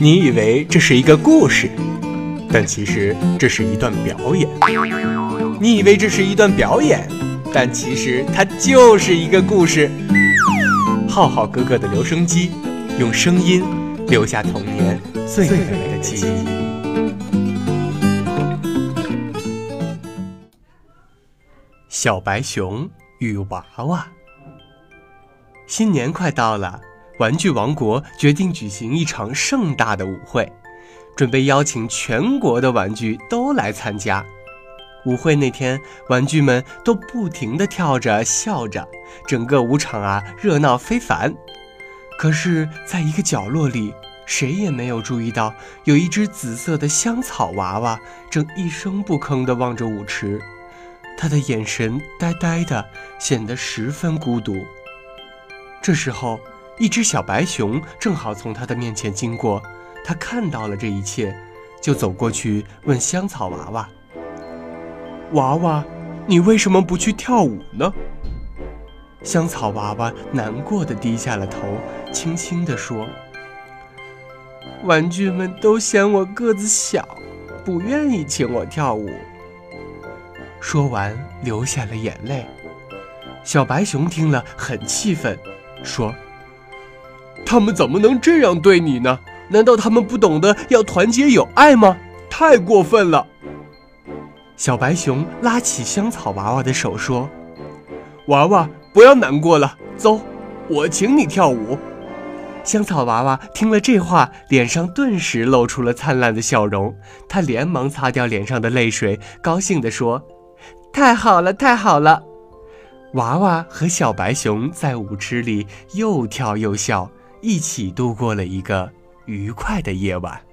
你以为这是一个故事，但其实这是一段表演。你以为这是一段表演，但其实它就是一个故事。浩浩哥哥的留声机，用声音留下童年最美的记忆。小白熊与娃娃。新年快到了。玩具王国决定举行一场盛大的舞会，准备邀请全国的玩具都来参加。舞会那天，玩具们都不停地跳着、笑着，整个舞场啊热闹非凡。可是，在一个角落里，谁也没有注意到，有一只紫色的香草娃娃正一声不吭地望着舞池，他的眼神呆呆的，显得十分孤独。这时候，一只小白熊正好从他的面前经过，他看到了这一切，就走过去问香草娃娃：“娃娃，你为什么不去跳舞呢？”香草娃娃难过的低下了头，轻轻地说：“玩具们都嫌我个子小，不愿意请我跳舞。”说完，流下了眼泪。小白熊听了很气愤，说。他们怎么能这样对你呢？难道他们不懂得要团结友爱吗？太过分了！小白熊拉起香草娃娃的手说：“娃娃，不要难过了，走，我请你跳舞。”香草娃娃听了这话，脸上顿时露出了灿烂的笑容。他连忙擦掉脸上的泪水，高兴地说：“太好了，太好了！”娃娃和小白熊在舞池里又跳又笑。一起度过了一个愉快的夜晚。